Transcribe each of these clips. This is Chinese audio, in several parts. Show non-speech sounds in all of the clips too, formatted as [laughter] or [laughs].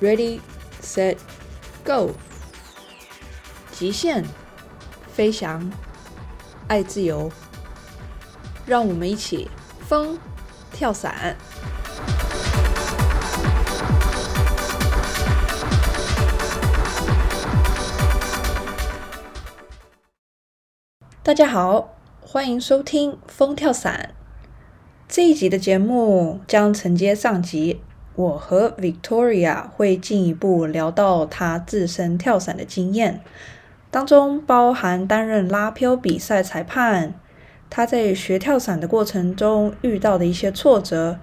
，Ready, set, go！极限飞翔，爱自由，让我们一起风跳伞。大家好，欢迎收听《风跳伞》这一集的节目将承接上集。我和 Victoria 会进一步聊到她自身跳伞的经验，当中包含担任拉漂比赛裁判，她在学跳伞的过程中遇到的一些挫折，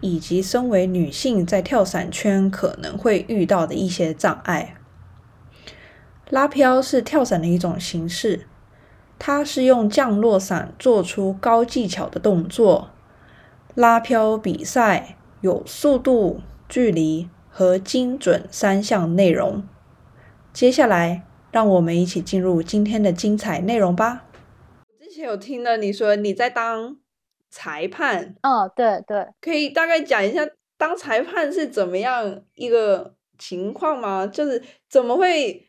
以及身为女性在跳伞圈可能会遇到的一些障碍。拉漂是跳伞的一种形式，它是用降落伞做出高技巧的动作。拉漂比赛。有速度、距离和精准三项内容。接下来，让我们一起进入今天的精彩内容吧。之前有听了你说你在当裁判，哦，对对，可以大概讲一下当裁判是怎么样一个情况吗？就是怎么会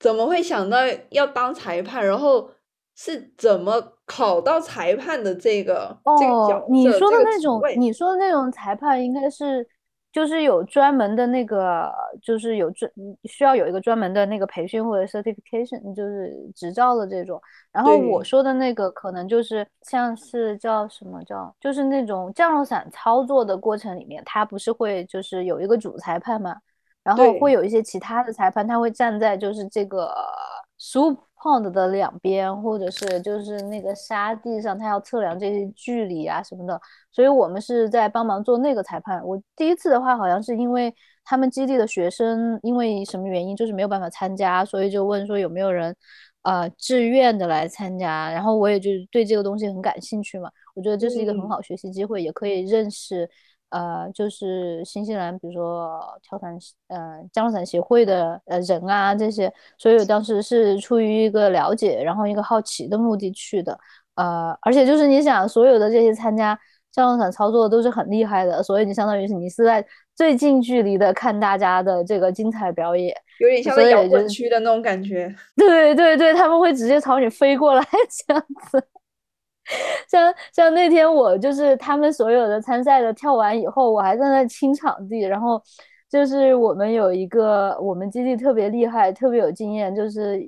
怎么会想到要当裁判，然后？是怎么考到裁判的这个这个角色？你说的那种，你说的那种裁判应该是，就是有专门的那个，就是有专需要有一个专门的那个培训或者 certification，就是执照的这种。然后我说的那个可能就是像是叫什么叫，就是那种降落伞操作的过程里面，他不是会就是有一个主裁判嘛，然后会有一些其他的裁判，他会站在就是这个 sup。Pond 的两边，或者是就是那个沙地上，他要测量这些距离啊什么的，所以我们是在帮忙做那个裁判。我第一次的话，好像是因为他们基地的学生因为什么原因就是没有办法参加，所以就问说有没有人，呃，自愿的来参加。然后我也就对这个东西很感兴趣嘛，我觉得这是一个很好学习机会，也可以认识。呃，就是新西兰，比如说跳伞，呃，降落伞协会的呃人啊，这些，所以我当时是出于一个了解，然后一个好奇的目的去的，呃，而且就是你想，所有的这些参加降落伞操作都是很厉害的，所以你相当于是你是在最近距离的看大家的这个精彩表演，有点像在摇滚区的那种感觉。[laughs] 对对对，他们会直接朝你飞过来 [laughs] 这样子。[laughs] 像像那天我就是他们所有的参赛的跳完以后，我还在那清场地。然后就是我们有一个我们基地特别厉害、特别有经验，就是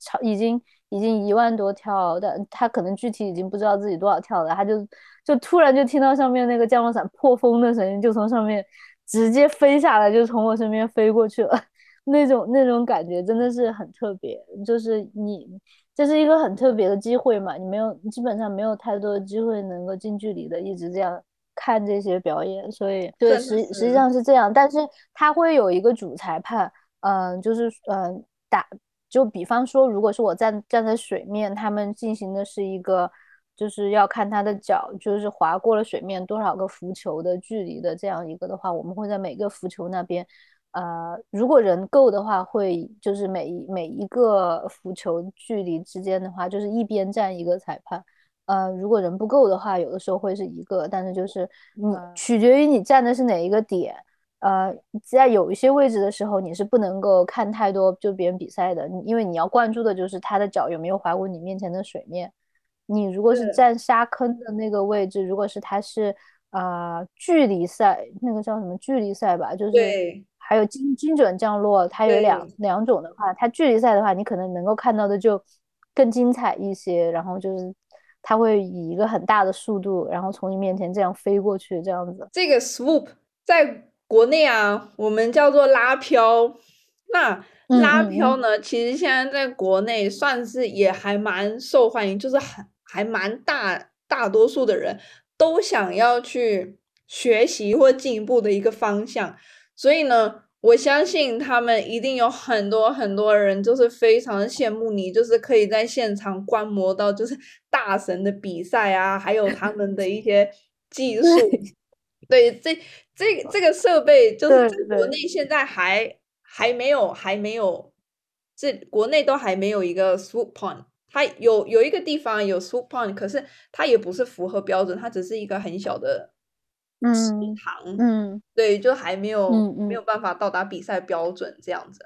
超已经已经一万多跳的，他可能具体已经不知道自己多少跳了，他就就突然就听到上面那个降落伞破风的声音，就从上面直接飞下来，就从我身边飞过去了。[laughs] 那种那种感觉真的是很特别，就是你。这是一个很特别的机会嘛，你没有基本上没有太多的机会能够近距离的一直这样看这些表演，所以对实实际上是这样，但是他会有一个主裁判，嗯，就是嗯打就比方说，如果是我站站在水面，他们进行的是一个就是要看他的脚就是划过了水面多少个浮球的距离的这样一个的话，我们会在每个浮球那边。呃，如果人够的话，会就是每一每一个浮球距离之间的话，就是一边站一个裁判。呃，如果人不够的话，有的时候会是一个，但是就是你取决于你站的是哪一个点。呃，在有一些位置的时候，你是不能够看太多就别人比赛的，因为你要关注的就是他的脚有没有划过你面前的水面。你如果是站沙坑的那个位置，如果是他是啊距离赛，那个叫什么距离赛吧，就是。还有精精准降落，它有两两种的话，它距离赛的话，你可能能够看到的就更精彩一些。然后就是它会以一个很大的速度，然后从你面前这样飞过去，这样子。这个 swoop 在国内啊，我们叫做拉飘。那拉飘呢，其实现在在国内算是也还蛮受欢迎，就是很还蛮大大多数的人都想要去学习或进一步的一个方向。所以呢，我相信他们一定有很多很多人，就是非常羡慕你，就是可以在现场观摩到，就是大神的比赛啊，还有他们的一 [laughs] 些技术。对，这这这个设备就是在国内现在还还没有还没有，这国内都还没有一个 swoop point。它有有一个地方有 swoop point，可是它也不是符合标准，它只是一个很小的。食堂，嗯，对，就还没有嗯嗯没有办法到达比赛标准这样子。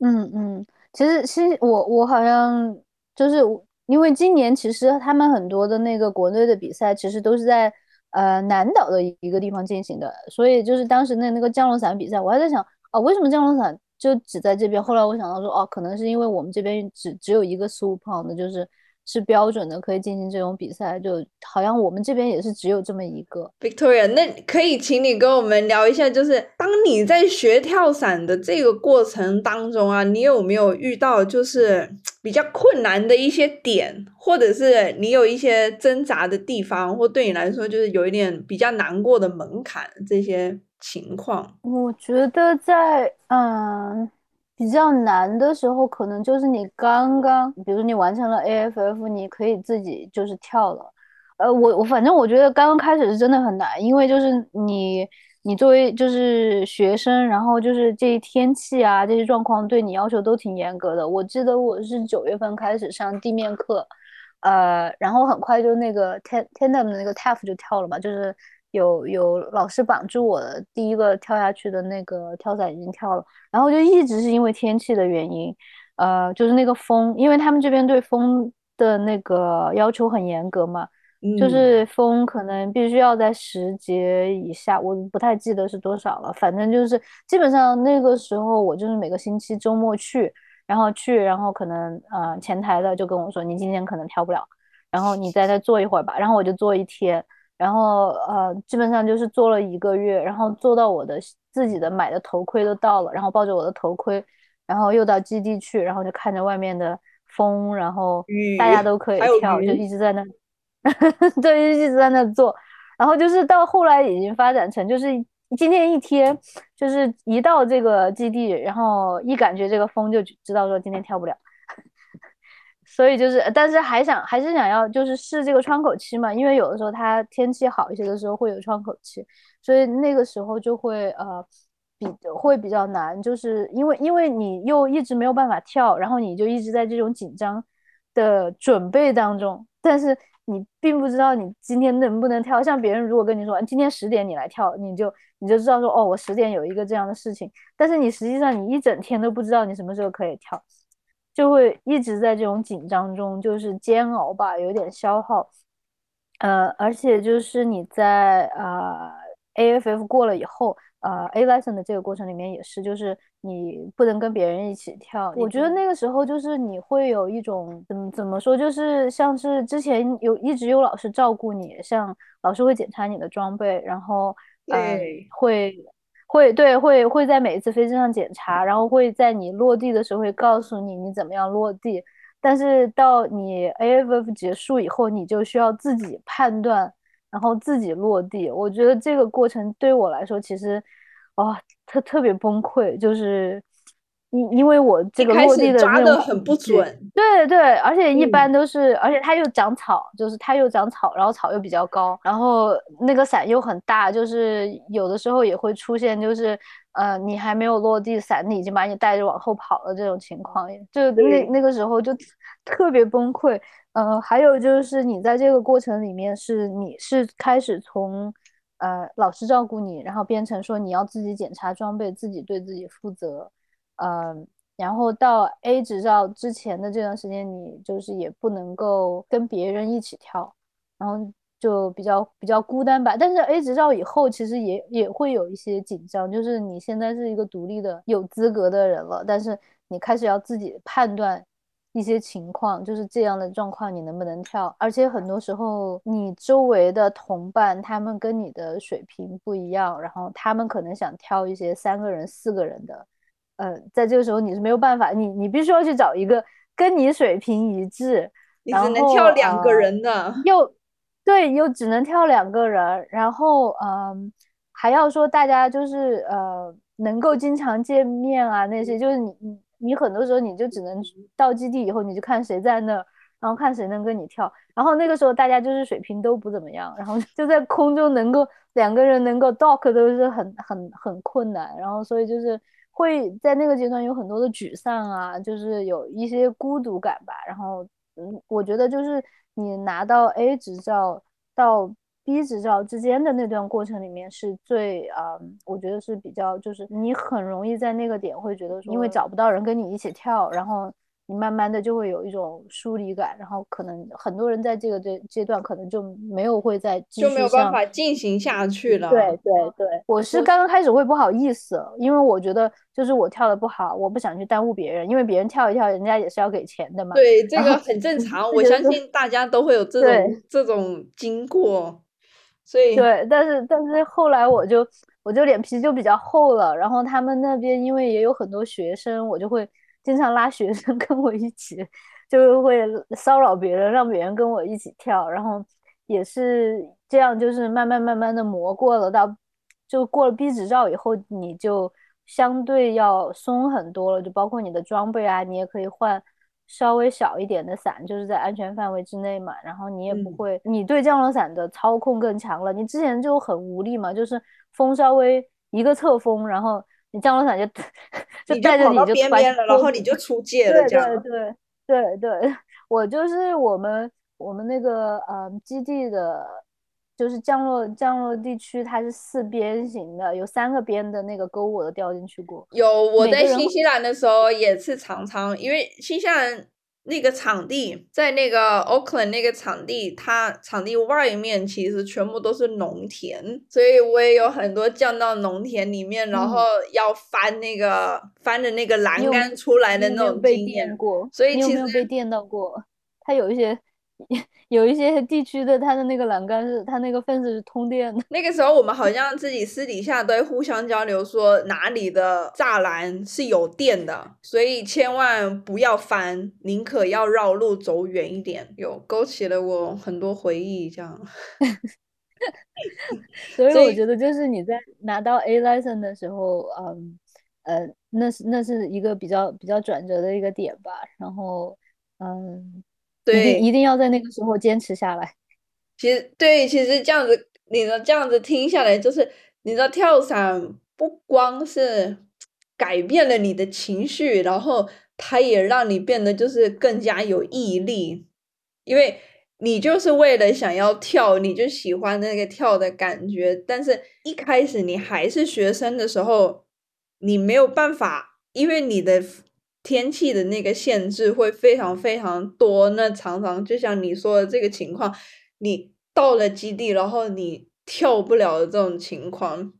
嗯嗯，其实其实我我好像就是因为今年其实他们很多的那个国内的比赛其实都是在呃南岛的一个地方进行的，所以就是当时那那个降落伞比赛，我还在想哦，为什么降落伞就只在这边？后来我想到说哦，可能是因为我们这边只只有一个 super 的，就是。是标准的，可以进行这种比赛，就好像我们这边也是只有这么一个。Victoria，那可以请你跟我们聊一下，就是当你在学跳伞的这个过程当中啊，你有没有遇到就是 [tsk] 比较困难的一些点，或者是你有一些挣扎的地方，或对你来说就是有一点比较难过的门槛这些情况？我觉得在嗯。比较难的时候，可能就是你刚刚，比如你完成了 AFF，你可以自己就是跳了。呃，我我反正我觉得刚刚开始是真的很难，因为就是你你作为就是学生，然后就是这些天气啊这些状况对你要求都挺严格的。我记得我是九月份开始上地面课，呃，然后很快就那个 ten tandem 的那个 TAF 就跳了嘛，就是。有有老师绑住我的第一个跳下去的那个跳伞已经跳了，然后就一直是因为天气的原因，呃，就是那个风，因为他们这边对风的那个要求很严格嘛，就是风可能必须要在十节以下，我不太记得是多少了，反正就是基本上那个时候我就是每个星期周末去，然后去，然后可能呃前台的就跟我说你今天可能跳不了，然后你在那坐一会儿吧，然后我就坐一天。然后呃，基本上就是做了一个月，然后做到我的自己的买的头盔都到了，然后抱着我的头盔，然后又到基地去，然后就看着外面的风，然后大家都可以跳，[laughs] 就一直在那，对，一直在那做。然后就是到后来已经发展成，就是今天一天，就是一到这个基地，然后一感觉这个风就知道说今天跳不了。[laughs] 所以就是，但是还想还是想要就是试这个窗口期嘛，因为有的时候它天气好一些的时候会有窗口期，所以那个时候就会呃比会比较难，就是因为因为你又一直没有办法跳，然后你就一直在这种紧张的准备当中，但是你并不知道你今天能不能跳。像别人如果跟你说今天十点你来跳，你就你就知道说哦我十点有一个这样的事情，但是你实际上你一整天都不知道你什么时候可以跳。就会一直在这种紧张中，就是煎熬吧，有点消耗。呃，而且就是你在呃 AFF 过了以后，呃 A lesson 的这个过程里面也是，就是你不能跟别人一起跳。我觉得那个时候就是你会有一种怎么怎么说，就是像是之前有一直有老师照顾你，像老师会检查你的装备，然后嗯会。会对会会在每一次飞机上检查，然后会在你落地的时候会告诉你你怎么样落地。但是到你 AFF 结束以后，你就需要自己判断，然后自己落地。我觉得这个过程对我来说其实，哇，特特别崩溃，就是。因因为我这个落地的抓的很不准，对对，而且一般都是，而且它又长草，就是它又长草，然后草又比较高，然后那个伞又很大，就是有的时候也会出现，就是呃，你还没有落地，伞已经把你带着往后跑了这种情况，就那那个时候就特别崩溃。呃，还有就是你在这个过程里面是你是开始从呃老师照顾你，然后变成说你要自己检查装备，自己对自己负责。嗯，然后到 A 执照之前的这段时间，你就是也不能够跟别人一起跳，然后就比较比较孤单吧。但是 A 执照以后，其实也也会有一些紧张，就是你现在是一个独立的有资格的人了，但是你开始要自己判断一些情况，就是这样的状况你能不能跳。而且很多时候，你周围的同伴他们跟你的水平不一样，然后他们可能想跳一些三个人、四个人的。呃，在这个时候你是没有办法，你你必须要去找一个跟你水平一致，你只能跳两个人的，又对，又只能跳两个人，然后嗯，还要说大家就是呃能够经常见面啊那些，就是你你你很多时候你就只能到基地以后你就看谁在那儿，然后看谁能跟你跳，然后那个时候大家就是水平都不怎么样，然后就在空中能够两个人能够 dock 都是很很很困难，然后所以就是。会在那个阶段有很多的沮丧啊，就是有一些孤独感吧。然后，嗯，我觉得就是你拿到 A 执照到 B 执照之间的那段过程里面是最啊、我觉得是比较，就是你很容易在那个点会觉得说，因为找不到人跟你一起跳，然后你慢慢的就会有一种疏离感，然后可能很多人在这个阶阶段可能就没有会再继续就没有办法进行下去了。对对对，我是刚刚开始会不好意思，因为我觉得就是我跳的不好，我不想去耽误别人，因为别人跳一跳，人家也是要给钱的嘛。对，这个很正 [laughs] 常，我相信大家都会有这种这种经过，所以对，但是但是后来我就我就脸皮就比较厚了，然后他们那边因为也有很多学生，我就会经常拉学生 [laughs] 跟我一起，就会骚扰别人，让别人跟我一起跳，然后也是这样，就是慢慢慢慢的磨过了，到就过了 B 执照以后，你就相对要松很多了，就包括你的装备啊，你也可以换。稍微小一点的伞，就是在安全范围之内嘛，然后你也不嗯会，你对降落伞的操控更强了。你之前就很无力嘛，就是风稍微一个侧风，然后你降落伞就 [laughs] 就带着你就边边了，然后你就出界了，对这样。对对对对，[laughs] 我就是我们我们那个呃基地的，就是降落降落地区，它是四边形的，有三个边的那个沟我都掉进去过。有我在新西兰的时候也是常常，因为新西兰那个场地在那个 Auckland 那个场地，它场地外面其实全部都是农田，所以我也有很多降到农田里面，然嗯后要翻那个翻的那个栏杆出来的那种经验。过？所以其实被电到过？它有一些有一些地区的它的那个栏杆是它那个 fence 是通电的。那个时候我们好像自己私底下都会互相交流，说哪里的栅栏是有电的，所以千万不要翻，宁可要绕路走远一点。有勾起了我很多回忆，这样。[laughs] 所以我觉得就是你在拿到 A license 的时候，嗯呃，那是那是一个比较比较转折的一个点吧。然后，嗯，对，一定要在那个时候坚持下来。其实对，其实这样子，你的这样子听下来，就是你的跳伞不光是改变了你的情绪，然后它也让你变得就是更加有毅力，因为你就是为了想要跳，你就喜欢那个跳的感觉，但是一开始你还是学生的时候，你没有办法，因为你的天气的那个限制会非常非常多，那常常就像你说的这个情况。你到了基地，然后你跳不了的这种情况，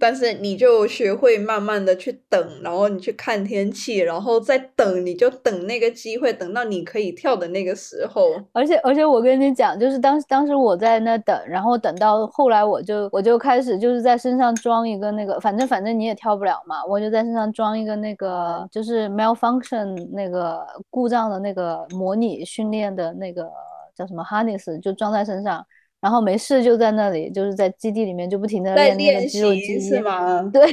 但是你就学会慢慢的去等，然后你去看天气，然后再等，你就等那个机会，等到你可以跳的那个时候。而且而且我跟你讲，就是当当时我在那等，然后等到后来我就我就开始就是在身上装一个那个，反正反正你也跳不了嘛，我就在身上装一个那个就是 malfunction 那个故障的那个模拟训练的那个叫什么 harness，就装在身上，然后没事就在那里就是在基地里面就不停的在练那个练肌肉习记忆，是 [laughs] 吗？对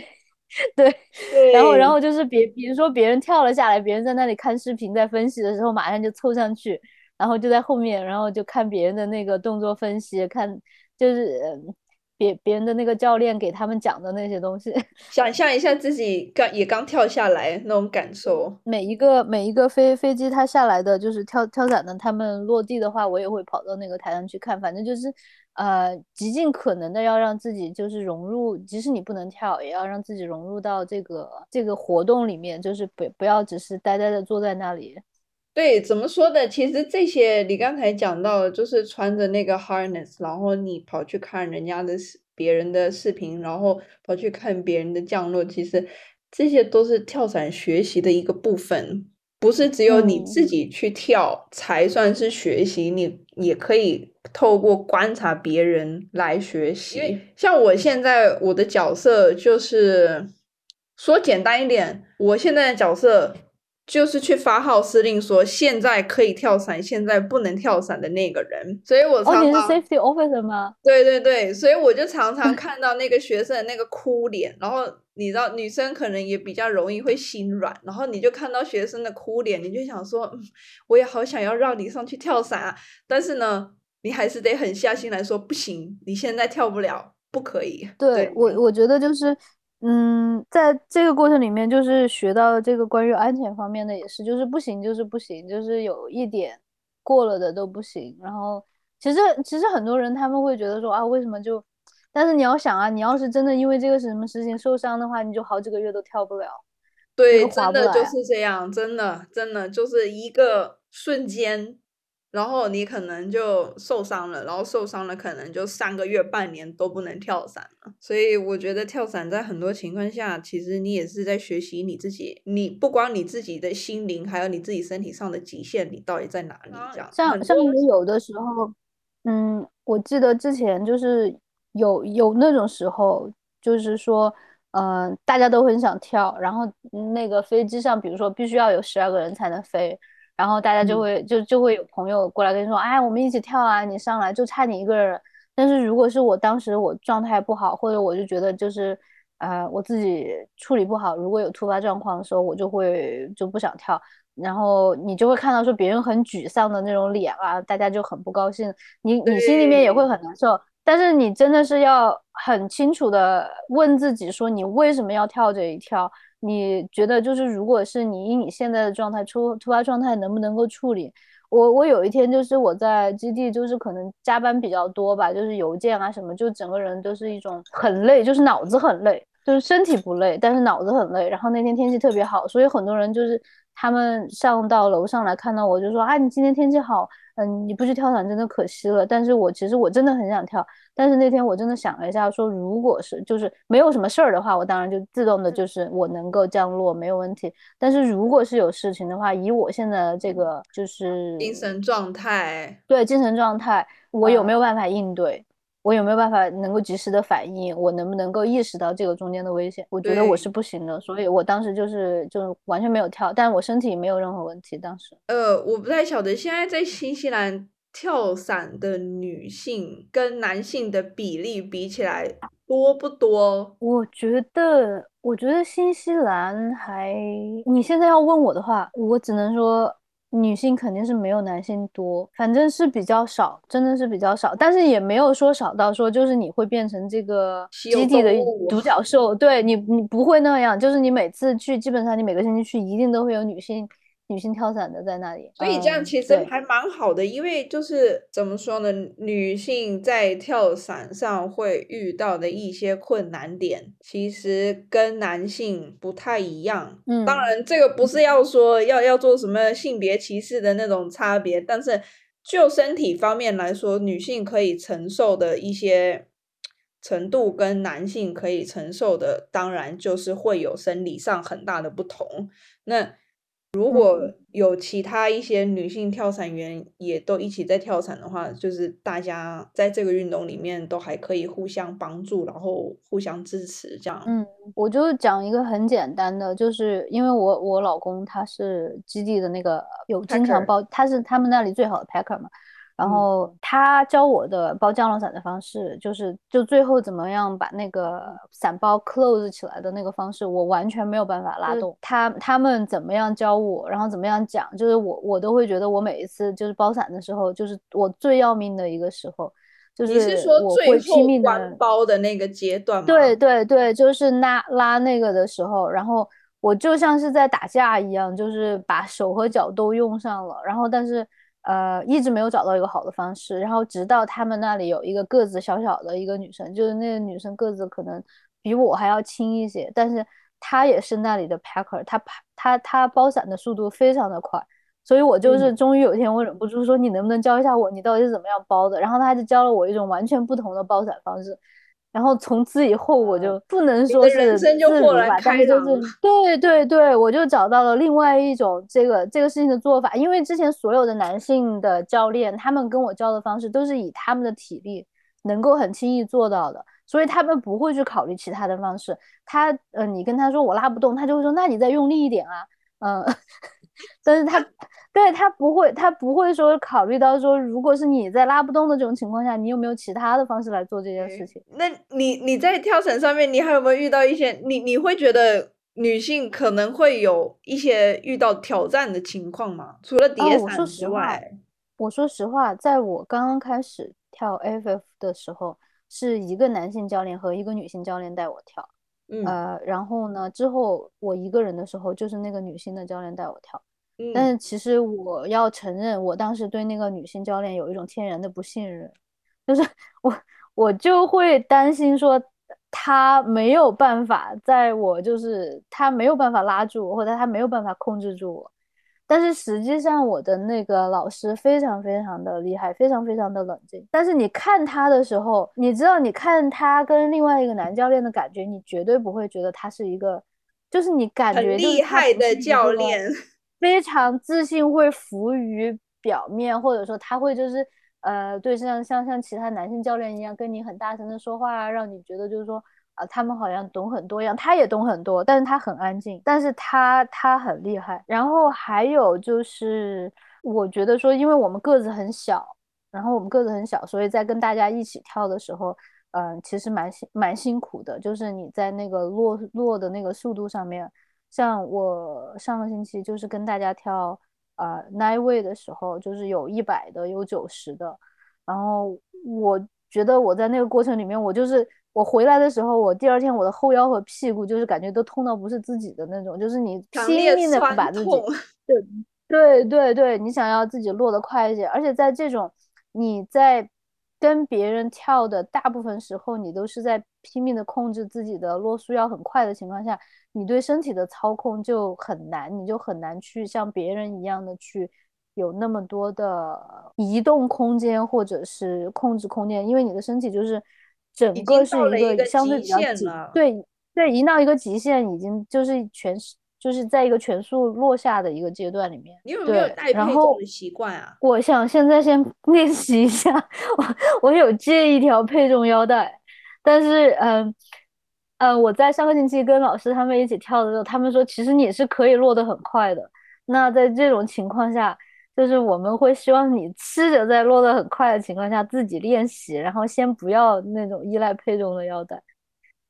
对。对，然后，然后就是别，比如说别人跳了下来，别人在那里看视频，在分析的时候，马上就凑上去，然后就在后面，然后就看别人的那个动作分析，看就是嗯别别人的那个教练给他们讲的那些东西。[laughs] 想象一下自己刚也刚跳下来那种感受。每一个每一个飞飞机它下来的就是跳跳伞的，他们落地的话，我也会跑到那个台上去看，反正就是呃极尽可能的要让自己就是融入，即使你不能跳，也要让自己融入到这个这个活动里面，就是不不要只是呆呆的坐在那里。对，怎么说的？其实这些你刚才讲到的，就是穿着那个 harness，然后你跑去看人家的视别人的视频，然后跑去看别人的降落，其实这些都是跳伞学习的一个部分，不是只有你自嗯己去跳才算是学习，你也可以透过观察别人来学习。像我现在我的角色就是说简单一点，我现在的角色。就是去发号施令，说现在可以跳伞，现在不能跳伞的那个人。所以我哦，你是常常、safety officer 吗？对对对，所以我就常常 [laughs] 看到那个学生的那个哭脸，然后你知道女生可能也比较容易会心软，然后你就看到学生的哭脸，你就想说，嗯，我也好想要让你上去跳伞啊，但是呢，你还是得狠下心来说，不行，你现在跳不了，不可以。对我，我觉得就是，嗯，在这个过程里面，就是学到这个关于安全方面的也是，就是不行就是不行，就是有一点过了的都不行。然后，其其实其实很多人他们会觉得说啊，为什么就？但是你要想啊，你要是真的因为这个什么事情受伤的话，你就好几个月都跳不了。对，真的就是这样，真的真的就是一个瞬间。然后你可能就受伤了，然后受伤了可能就三个月、半年都不能跳伞了。所以我觉得跳伞在很多情况下，其实你也是在学习你自己，你不光你自己的心灵，还有你自己身体上的极限，你到底在哪里？这样。像像你有的时候，嗯，我记得之前就是有有那种时候，就是说，嗯，大家都很想跳，然后那个飞机上，比如说必须要有十二个人才能飞。然后大家就会就就会有朋友过来跟你说，哎，我们一起跳啊，你上来就差你一个人。但是如果是我当时我状态不好，或者我就觉得就是，呃，我自己处理不好，如果有突发状况的时候，我就会就不想跳。然后你就会看到说别人很沮丧的那种脸啊，大家就很不高兴，你你心里面也会很难受。但是你真的是要很清楚的问自己说，你为什么要跳这一跳？你觉得就是，如果是你以你现在的状态出突发状态，能不能够处理？我我有一天就是我在基地，就是可能加班比较多吧，就是邮件啊什么，就整个人都是一种很累，就是脑子很累，就是身体不累，但是脑子很累。然后那天天气特别好，所以很多人就是他们上到楼上来看到我就说啊，你今天天气好。嗯，你不去跳伞真的可惜了。但是我其实我真的很想跳。但是那天我真的想了一下，说如果是就是没有什么事儿的话，我当然就自动的就是我能够降落没有问题。但是如果是有事情的话，以我现在的这个就是精神状态，对精神状态，我有没有办法应对？我有没有办法能够及时的反应？我能不能够意识到这个中间的危险？我觉得我是不行的，所以我当时就是就完全没有跳，但是我身体没有任何问题。当时，呃，我不太晓得现在在新西兰跳伞的女性跟男性的比例比起来多不多？我觉得，我觉得新西兰还，你现在要问我的话，我只能说。女性肯定是没有男性多，反正是比较少，真的是比较少，但是也没有说少到说就是你会变成这个基地的独角兽，对你你不会那样，就是你每次去，基本上你每个星期去，一定都会有女性。女性跳伞的在那里，所以这样其实还蛮好的，因为就是怎么说呢，女性在跳伞上会遇到的一些困难点，其实跟男性不太一样。嗯，当然这个不是要说要要做什么性别歧视的那种差别，但是就身体方面来说，女性可以承受的一些程度跟男性可以承受的，当然就是会有生理上很大的不同。那如果有其他一些女性跳伞员也都一起在跳伞的话，就是大家在这个运动里面都还可以互相帮助，然后互相支持这样。嗯，我就讲一个很简单的，就是因为我我老公他是基地的那个有经常包，他是他们那里最好的 packer 嘛。然后他教我的包降落伞的方式，就是就最后怎么样把那个伞包 close 起来的那个方式，我完全没有办法拉动。他他们怎么样教我，然后怎么样讲，就是我我都会觉得我每一次就是包伞的时候，就是我最要命的一个时候，就是你是说最后关包的那个阶段吗？对对对，就是拉拉那个的时候，然后我就像是在打架一样，就是把手和脚都用上了，然后但是。呃，一直没有找到一个好的方式，然后直到他们那里有一个个子小小的一个女生，就是那个女生个子可能比我还要轻一些，但是她也是那里的 packer，她她她包伞的速度非常的快，所以我就是终于有一天我忍不住说，你能不能教一下我，你到底是怎么样包的？然后她就教了我一种完全不同的包伞方式。然后从此以后，我就不能说是自如吧，但是就是对对对，我就找到了另外一种这个这个事情的做法。因为之前所有的男性的教练，他们跟我教的方式都是以他们的体力能够很轻易做到的，所以他们不会去考虑其他的方式。他呃，你跟他说我拉不动，他就会说那你再用力一点啊，嗯。但是他对他不会，他不会说考虑到说，如果是你在拉不动的这种情况下，你有没有其他的方式来做这件事情？那你你在跳绳上面，你还有没有遇到一些你你会觉得女性可能会有一些遇到挑战的情况吗？除了叠伞之外，我说实话，在我刚刚开始跳 FF 的时候，是一个男性教练和一个女性教练带我跳。呃，然后呢？之后我一个人的时候，就是那个女性的教练带我跳。但嗯，是其实我要承认，我当时对那个女性教练有一种天然的不信任，就是 [laughs] 我我就会担心说，她没有办法在我就是她没有办法拉住我，或者她没有办法控制住我。但是实际上，我的那个老师非常非常的厉害，非常非常的冷静。但是你看他的时候，你知道，你看他跟另外一个男教练的感觉，你绝对不会觉得他是一个，就是你感觉就是厉害的教练。非常自信，会浮于表面，或者说他会就是呃，对，像像像其他男性教练一样，跟你很大声的说话啊，让你觉得就是说。啊，他们好像懂很多样，他也懂很多，但是他很安静，但是他他很厉害。然后还有就是，我觉得说，因为我们个子很小，然后我们个子很小，所以在跟大家一起跳的时候，嗯、其实蛮辛蛮辛苦的，就是你在那个落落的那个速度上面，像我上个星期就是跟大家跳呃 nine way 的时候，就是有一百的，有九十的，然后我觉得我在那个过程里面，我就是我回来的时候，我第二天我的后腰和屁股就是感觉都痛到不是自己的那种，就是你拼命的把自己，对对对对，你想要自己落得快一些，而且在这种你在跟别人跳的大部分时候，你都是在拼命的控制自己的落速要很快的情况下，你对身体的操控就很难，你就很难去像别人一样的去有那么多的移动空间或者是控制空间，因为你的身体就是整个是一个个相对极比较紧。对对，已经到一个极限，已经就是全就是在一个全速落下的一个阶段里面。你有没有对，带然后配重的习惯啊？我想现在先 [laughs] 练习一下，我我有借一条配重腰带，但是嗯嗯，我在上个星期跟老师他们一起跳的时候，他们说其实你是可以落得很快的。那在这种情况下，就是我们会希望你吃着在落得很快的情况下自己练习，然后先不要那种依赖配重的腰带。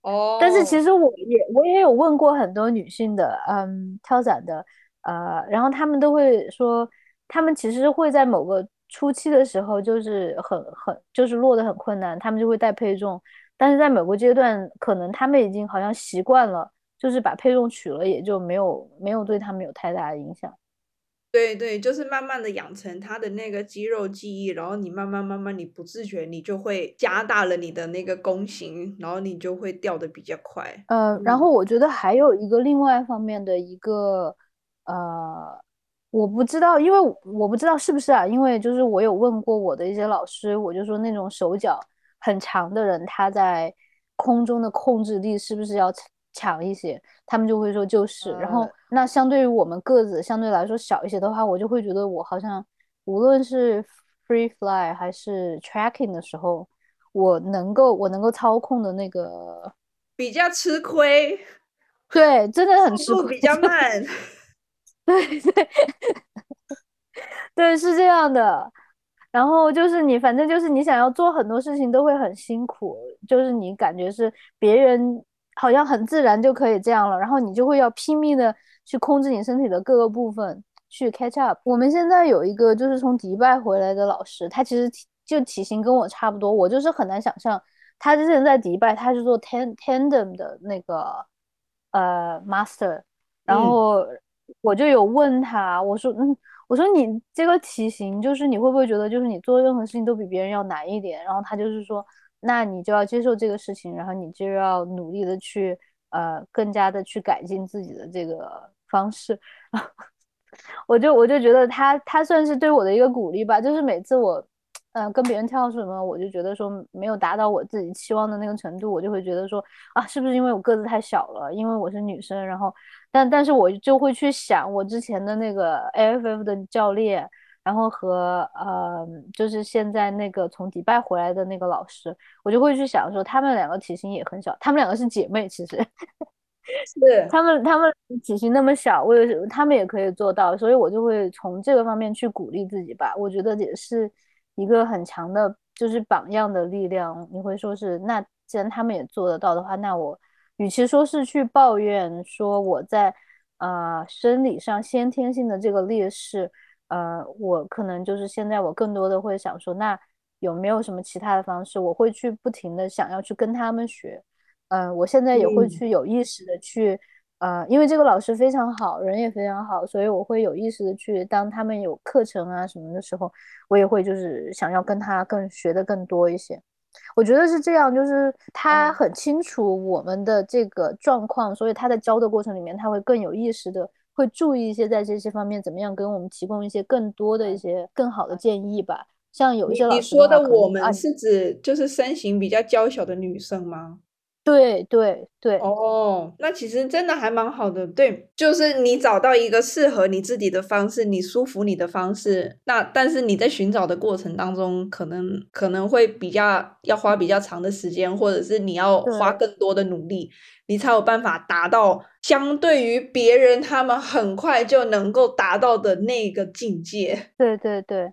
哦但是其哦，实我也我也有问过很多女性的，嗯，跳伞的，呃，然后她们都会说，她们其实会在某个初期的时候，就是很很就是落得很困难，她们就会带配重，但是在某个阶段，可能她们已经好像习惯了，就是把配重取了，也就没有没有对她们有太大的影响。对对，就是慢慢的养成他的那个肌肉记忆，然后你慢慢慢慢，你不自觉，你就会加大了你的那个弓形，然后你就会掉的比较快。呃，然嗯，后我觉得还有一个另外方面的一个，呃，我不知道，因为我不知道是不是啊，因为就是我有问过我的一些老师，我就说那种手脚很长的人，他在空中的控制力是不是要强强一些？他们就会说就是。然后呃，那相对于我们个子相对来说小一些的话，我就会觉得我好像无论是 free fly 还是 tracking 的时候，我能够我能够操控的那个。比较吃亏，对，真的很速吃亏，度比较 [laughs] 慢。对对 [laughs] 对，是这样的。然后就是你，反正就是你想要做很多事情都会很辛苦，就是你感觉是别人好像很自然就可以这样了，然后你就会要拼命的去控制你身体的各个部分去 catch up。我们现在有一个就是从迪拜回来的老师，他其实就体型跟我差不多，我就是很难想象他之前在迪拜他是做 tan tandem 的那个呃 master，然嗯，后我就有问他，我说嗯。我说你这个体型，就是你会不会觉得，就是你做任何事情都比别人要难一点？然后他就是说，那你就要接受这个事情，然后你就要努力的去，呃，更加的去改进自己的这个方式。[laughs] 我就我就觉得他他算是对我的一个鼓励吧，就是每次我，呃，跟别人跳什么，我就觉得说没有达到我自己期望的那个程度，我就会觉得说啊，是不是因为我个子太小了，因为我是女生，然后但但是我就会去想我之前的那个 AFF 的教练，然后和呃，就是现在那个从迪拜回来的那个老师，我就会去想说他们两个体型也很小，他们两个是姐妹，其实。是，[laughs] 他们他们体型那么小，我也他们也可以做到，所以我就会从这个方面去鼓励自己吧。我觉得也是一个很强的，就是榜样的力量。你会说是，那既然他们也做得到的话，那我与其说是去抱怨说我在呃生理上先天性的这个劣势，呃，我可能就是现在我更多的会想说，那有没有什么其他的方式？我会去不停的想要去跟他们学。嗯，我现在也会嗯，去有意识的去，呃，因为这个老师非常好，人也非常好，所以我会有意识的去，当他们有课程啊什么的时候，我也会就是想要跟他更学的更多一些。我觉得是这样，就是他很清楚我们的这个状况，所以他在教的过程里面，他会更有意识的会注意一些在这些方面怎么样给我们提供一些更多的一些更好的建议吧。像有一些老师，你说的我们是指就是身形比较娇小的女生吗？对对对，哦，那其实真的还蛮好的。对，就是你找到一个适合你自己的方式，你舒服你的方式。那但是你在寻找的过程当中，可能可能会比较要花比较长的时间，或者是你要花更多的努力，你才有办法达到相对于别人他们很快就能够达到的那个境界。对对对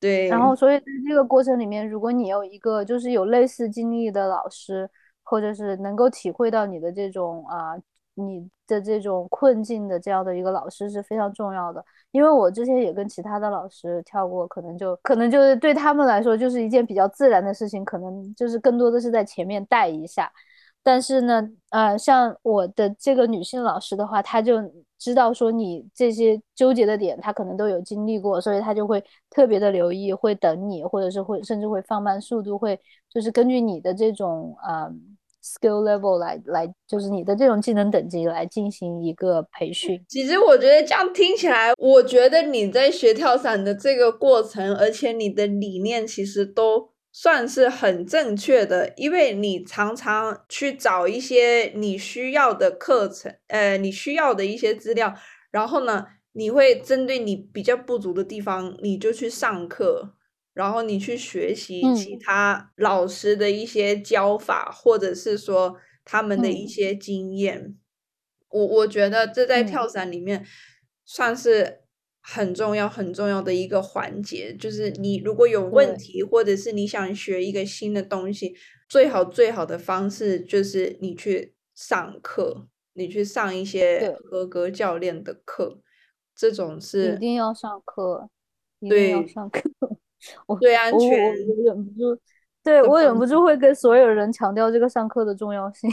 对。然后，所以在这个过程里面，如果你有一个就是有类似经历的老师。或者是能够体会到你的这种啊，你的这种困境的这样的一个老师是非常重要的。因为我之前也跟其他的老师跳过，可能就可能就是对他们来说就是一件比较自然的事情，可能就是更多的是在前面带一下。但是呢，呃，像我的这个女性老师的话，她就知道说你这些纠结的点，她可能都有经历过，所以她就会特别的留意，会等你，或者是会甚至会放慢速度，会就是根据你的这种呃 skill level 来来，就是你的这种技能等级来进行一个培训。其实我觉得这样听起来，我觉得你在学跳伞的这个过程，而且你的理念其实都。算是很正确的，因为你常常去找一些你需要的课程，呃，你需要的一些资料，然后呢，你会针对你比较不足的地方，你就去上课，然后你去学习其他老师的一些教法，或者是说他们的一些经验。我我觉得这在跳伞里面算是。很重要很重要的一个环节，就是你如果有问题，或者是你想学一个新的东西，最好最好的方式就是你去上课，你去上一些合格教练的课，这种是一定要上课，一定要上课。[laughs] 我对安全，我忍不住，对我忍不住会跟所有人强调这个上课的重要性。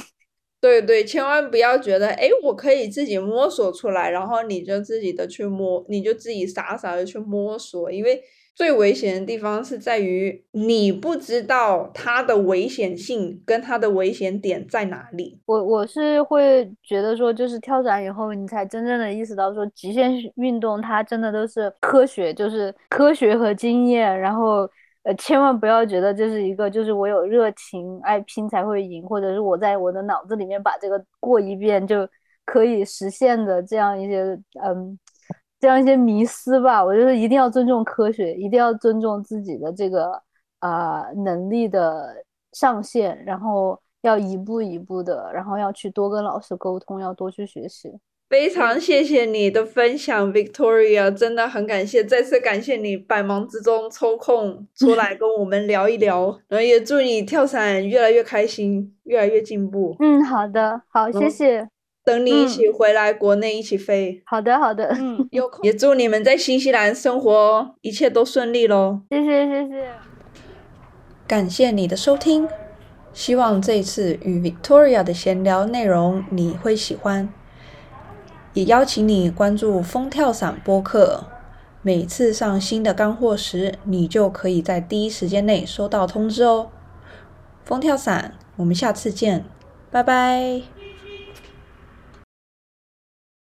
对对，千万不要觉得，哎，我可以自己摸索出来，然后你就自己的去摸，你就自己傻傻的去摸索，因为最危险的地方是在于你不知道它的危险性跟它的危险点在哪里。我我是会觉得说，就是跳伞以后，你才真正的意识到说，极限运动它真的都是科学，就是科学和经验，然后。呃，千万不要觉得这是一个，就是我有热情爱拼才会赢，或者是我在我的脑子里面把这个过一遍就可以实现的这样一些，嗯，这样一些迷思吧。我觉得一定要尊重科学，一定要尊重自己的这个啊能力的上限，然后要一步一步的，然后要去多跟老师沟通，要多去学习。非常谢谢你的分享，Victoria，真的很感谢，再次感谢你百忙之中抽空出来跟我们聊一聊，然后也祝你跳伞越来越开心，越来越进步。嗯，好的，好，谢谢。等你一起回来国内一起飞。好的，好的。嗯，有空也祝你们在新西兰生活一切都顺利喽。谢谢，谢谢。感谢你的收听，希望这次与 Victoria 的闲聊内容你会喜欢。也邀请你关注“风跳伞”播客，每次上新的干货时，你就可以在第一时间内收到通知哦。风跳伞，我们下次见，拜拜。